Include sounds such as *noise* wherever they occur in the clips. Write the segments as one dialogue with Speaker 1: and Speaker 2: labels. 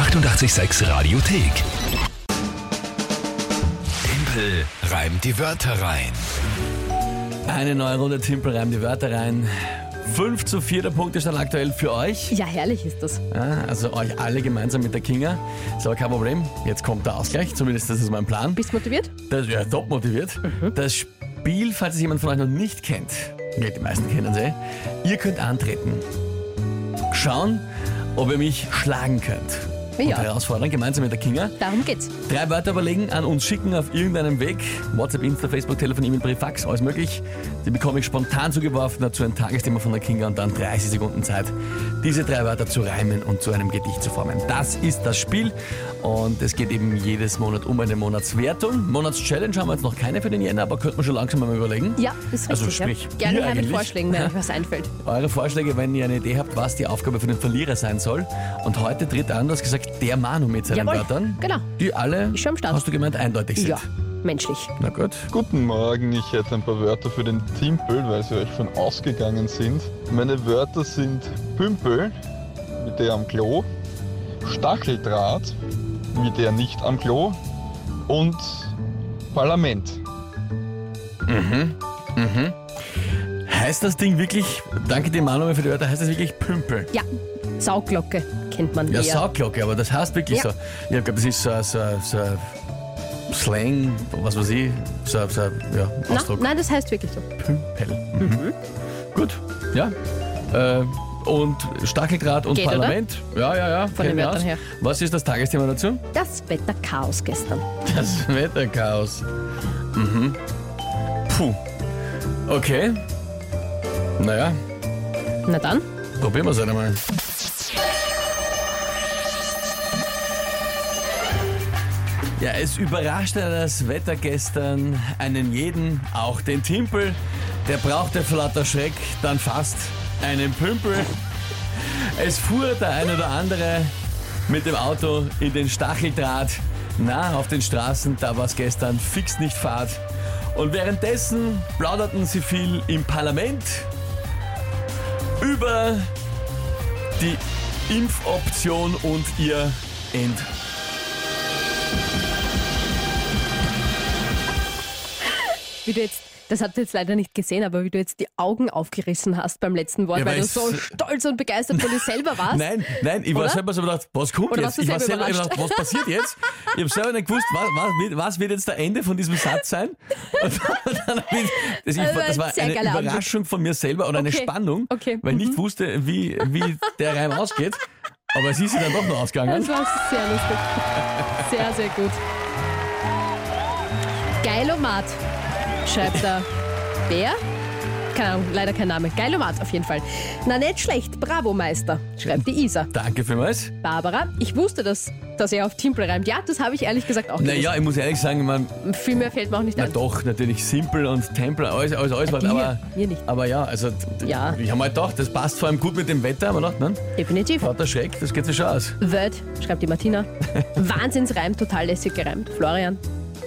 Speaker 1: 886 Radiothek. Tempel reimt die Wörter rein.
Speaker 2: Eine neue Runde Timpel reimt die Wörter rein. 5 zu 4 der Punkte stand aktuell für euch.
Speaker 3: Ja, herrlich ist das.
Speaker 2: Ja, also euch alle gemeinsam mit der Kinga. Ist aber kein Problem. Jetzt kommt der Ausgleich. Zumindest das ist mein Plan.
Speaker 3: Bist du motiviert?
Speaker 2: Das ja top motiviert.
Speaker 3: Mhm.
Speaker 2: Das Spiel, falls es jemand von euch noch nicht kennt, ja, die meisten kennen sie, ihr könnt antreten. Schauen, ob ihr mich schlagen könnt. Und
Speaker 3: Ja.
Speaker 2: herausfordern, gemeinsam mit der Kinga.
Speaker 3: Darum geht's.
Speaker 2: Drei Wörter überlegen, an uns schicken auf irgendeinem Weg. WhatsApp, Insta, Facebook, Telefon, E-Mail, Brief, Fax, alles möglich. Die bekomme ich spontan zugeworfen, dazu ein Tagesthema von der Kinga und dann 30 Sekunden Zeit, diese drei Wörter zu reimen und zu einem Gedicht zu formen. Das ist das Spiel und es geht eben jedes Monat um eine Monatswertung. Monatschallenge haben wir jetzt noch keine für den Jänner, aber könnte man schon langsam mal überlegen.
Speaker 3: Ja, ist richtig.
Speaker 2: Also sprich,
Speaker 3: ja. Gerne her mit. Vorschlägen, wenn euch was *laughs* einfällt.
Speaker 2: Eure Vorschläge, wenn ihr eine Idee habt, was die Aufgabe für den Verlierer sein soll. Und heute tritt an, du hast gesagt, der Manu mit seinen
Speaker 3: Jawohl,
Speaker 2: Wörtern.
Speaker 3: genau.
Speaker 2: Die alle,
Speaker 3: Ist schon am Start.
Speaker 2: hast du gemeint, eindeutig sind.
Speaker 3: Ja, menschlich.
Speaker 2: Na gut.
Speaker 4: Guten Morgen, ich hätte ein paar Wörter für den Timpel, weil sie euch schon ausgegangen sind. Meine Wörter sind Pümpel, wie der am Klo, Stacheldraht, wie der nicht am Klo und Parlament.
Speaker 2: Heißt das Ding wirklich, danke dir Manuel für die Wörter, heißt das wirklich Pümpel?
Speaker 3: Ja, Sauglocke kennt man
Speaker 2: Ja,
Speaker 3: eher.
Speaker 2: Saugglocke, aber das heißt wirklich
Speaker 3: Ja.
Speaker 2: so. Ja, Ich glaube, das ist so, ein- so, so Slang, was weiß ich, so, so ja,
Speaker 3: Na,
Speaker 2: Ausdruck.
Speaker 3: nein, das heißt wirklich so.
Speaker 2: Pümpel. Mhm. Gut, ja. Äh, und Stacheldraht und
Speaker 3: Geht, oder?
Speaker 2: Parlament. Ja, ja, ja.
Speaker 3: Von den
Speaker 2: wir
Speaker 3: Wörtern
Speaker 2: aus.
Speaker 3: her.
Speaker 2: Was ist das Tagesthema dazu?
Speaker 3: Das Wetterchaos gestern.
Speaker 2: Das Wetterchaos. Mhm. Puh. Okay. Naja,
Speaker 3: Na dann,
Speaker 2: probieren wir es einmal. Ja, es überraschte das Wetter gestern einen jeden, auch den Timpel. Der brauchte vor lauter Schreck dann fast einen Pümpel. Es fuhr der ein oder andere mit dem Auto in den Stacheldraht. Na, auf den Straßen, da war es gestern fix nicht Fahrt. Und währenddessen plauderten sie viel im Parlament über die Impfoption und ihr End.
Speaker 3: wie du jetzt, das habt ihr jetzt leider nicht gesehen, aber wie du jetzt die Augen aufgerissen hast beim letzten Wort,
Speaker 2: Ja,
Speaker 3: weil
Speaker 2: weil
Speaker 3: du so stolz und begeistert von dir selber warst. *laughs*
Speaker 2: Nein, nein, ich war
Speaker 3: Oder?
Speaker 2: selber so gedacht, was kommt
Speaker 3: Oder
Speaker 2: jetzt? Ich war
Speaker 3: selber
Speaker 2: gedacht, was passiert jetzt? Ich habe selber nicht gewusst, was, was, wird, was wird jetzt der Ende von diesem Satz sein? *laughs* Und dann ich, das, ich,
Speaker 3: Also
Speaker 2: das war eine. Überraschung von mir selber oder eine
Speaker 3: Okay,
Speaker 2: Spannung,
Speaker 3: okay,
Speaker 2: weil ich nicht
Speaker 3: mhm.
Speaker 2: wusste, wie, wie der Reim ausgeht. Aber es ist ja dann doch noch ausgegangen.
Speaker 3: Das war sehr lustig. Sehr, sehr gut. Geilomat, schreibt der Bär. Keine Ahnung, leider kein Name. Geilomat auf jeden Fall. Na, nicht schlecht. Bravo, Meister, schreibt die Isa.
Speaker 2: Danke vielmals.
Speaker 3: Barbara, ich wusste, dass, dass er auf Timpel reimt. Ja, das habe ich ehrlich gesagt auch gewusst.
Speaker 2: Naja, ich muss ehrlich sagen, man,
Speaker 3: Viel mehr fällt mir auch nicht
Speaker 2: na
Speaker 3: ein.
Speaker 2: doch, natürlich Simple und Temple, alles, alles, alles, was,
Speaker 3: mir,
Speaker 2: aber,
Speaker 3: mir nicht.
Speaker 2: aber ja, also d-
Speaker 3: Ja.
Speaker 2: ich habe halt gedacht, das passt vor allem gut mit dem Wetter, aber gedacht, nein,
Speaker 3: Definitiv.
Speaker 2: lauter Schreck, das geht sich schon aus.
Speaker 3: Word, schreibt die Martina. *laughs* Wahnsinnsreim, total lässig gereimt. Florian,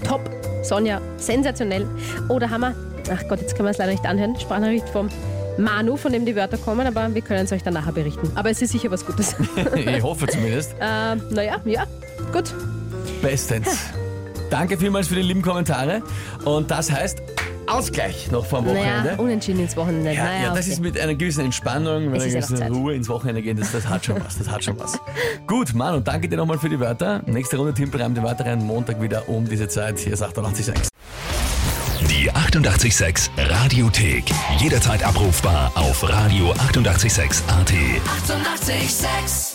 Speaker 3: top. Sonja, sensationell. Oder Hammer. Ach Gott, jetzt können wir es leider nicht anhören. Sprachnachricht vom Manu, von dem die Wörter kommen, aber wir können es euch dann nachher berichten. Aber es ist sicher was Gutes. *laughs*
Speaker 2: ich hoffe zumindest.
Speaker 3: äh, naja, ja, gut.
Speaker 2: Bestens. Danke vielmals für die lieben Kommentare. Und das heißt Ausgleich noch vor dem
Speaker 3: Naja,
Speaker 2: Wochenende.
Speaker 3: unentschieden ins Wochenende.
Speaker 2: Ja,
Speaker 3: naja,
Speaker 2: ja, das
Speaker 3: okay.
Speaker 2: ist mit einer gewissen Entspannung, mit einer gewissen. Ruhe ins Wochenende gehen, das, das hat schon was, das hat schon was. *laughs* Gut, Manu, danke dir nochmal für die Wörter. Nächste Runde Timpel reimt die Wörter rein, Montag wieder um diese Zeit. Hier ist 886.
Speaker 1: Die 886 Radiothek. Jederzeit abrufbar auf radio886.at. 886!
Speaker 5: 886